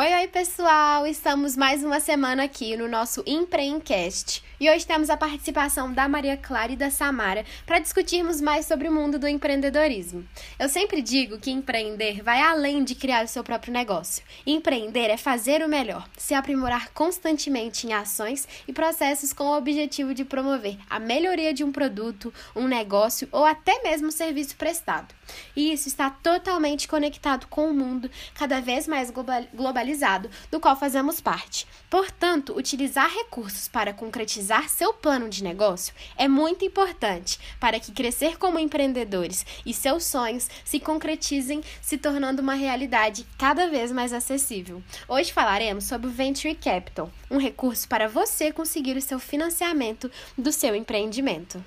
Oi, pessoal! Estamos mais uma semana aqui no nosso Empreendcast. E hoje temos a participação da Maria Clara e da Samara para discutirmos mais sobre o mundo do empreendedorismo. Eu sempre digo que empreender vai além de criar o seu próprio negócio. Empreender é fazer o melhor, se aprimorar constantemente em ações e processos com o objetivo de promover a melhoria de um produto, um negócio ou até mesmo serviço prestado. E isso está totalmente conectado com o mundo cada vez mais globalizado do qual fazemos parte. Portanto, utilizar recursos para concretizar realizar seu plano de negócio é muito importante para que crescer como empreendedores e seus sonhos se concretizem, se tornando uma realidade cada vez mais acessível. Hoje falaremos sobre o Venture Capital, um recurso para você conseguir o seu financiamento do seu empreendimento.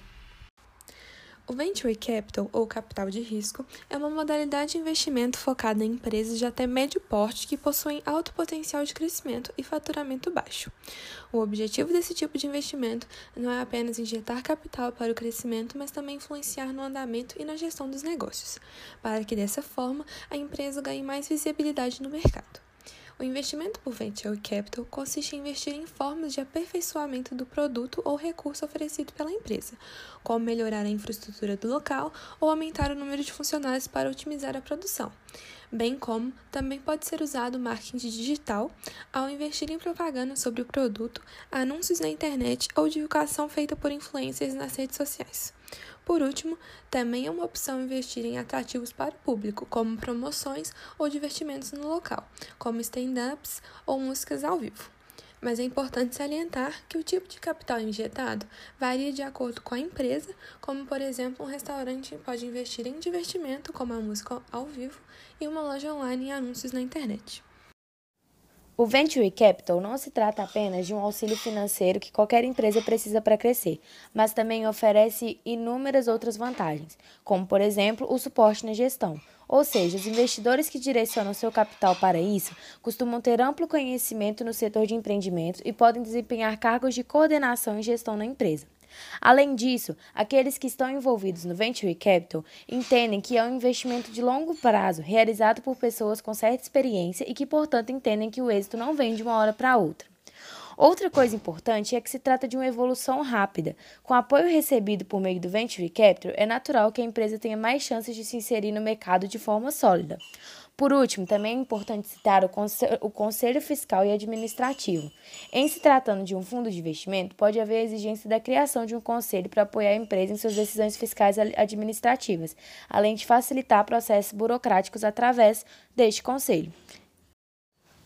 O Venture Capital, ou capital de risco, é uma modalidade de investimento focada em empresas de até médio porte que possuem alto potencial de crescimento e faturamento baixo. O objetivo desse tipo de investimento não é apenas injetar capital para o crescimento, mas também influenciar no andamento e na gestão dos negócios, para que dessa forma a empresa ganhe mais visibilidade no mercado. O investimento por venture capital consiste em investir em formas de aperfeiçoamento do produto ou recurso oferecido pela empresa, como melhorar a infraestrutura do local ou aumentar o número de funcionários para otimizar a produção. Bem como também pode ser usado o marketing digital ao investir em propaganda sobre o produto, anúncios na internet ou divulgação feita por influencers nas redes sociais. Por último, também é uma opção investir em atrativos para o público, como promoções ou divertimentos no local, como stand-ups ou músicas ao vivo. Mas é importante salientar que o tipo de capital injetado varia de acordo com a empresa, como por exemplo, um restaurante pode investir em divertimento, como a música ao vivo, e uma loja online em anúncios na internet. O Venture Capital não se trata apenas de um auxílio financeiro que qualquer empresa precisa para crescer, mas também oferece inúmeras outras vantagens, como, por exemplo, o suporte na gestão. Ou seja, os investidores que direcionam seu capital para isso costumam ter amplo conhecimento no setor de empreendimentos e podem desempenhar cargos de coordenação e gestão na empresa. Além disso, aqueles que estão envolvidos no Venture Capital entendem que é um investimento de longo prazo realizado por pessoas com certa experiência e que, portanto, entendem que o êxito não vem de uma hora para outra. Outra coisa importante é que se trata de uma evolução rápida. Com apoio recebido por meio do Venture Capital, é natural que a empresa tenha mais chances de se inserir no mercado de forma sólida. Por último, também é importante citar o, conselho, o Conselho Fiscal e Administrativo. Em se tratando de um fundo de investimento, pode haver a exigência da criação de um conselho para apoiar a empresa em suas decisões fiscais administrativas, além de facilitar processos burocráticos através deste conselho.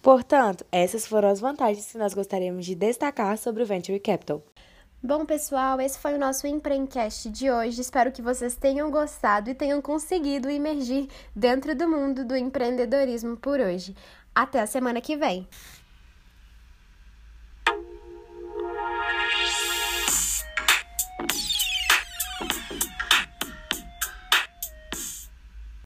Portanto, essas foram as vantagens que nós gostaríamos de destacar sobre o Venture Capital. Bom, pessoal, esse foi o nosso Empreendcast de hoje. Espero que vocês tenham gostado e tenham conseguido emergir dentro do mundo do empreendedorismo por hoje. Até a semana que vem!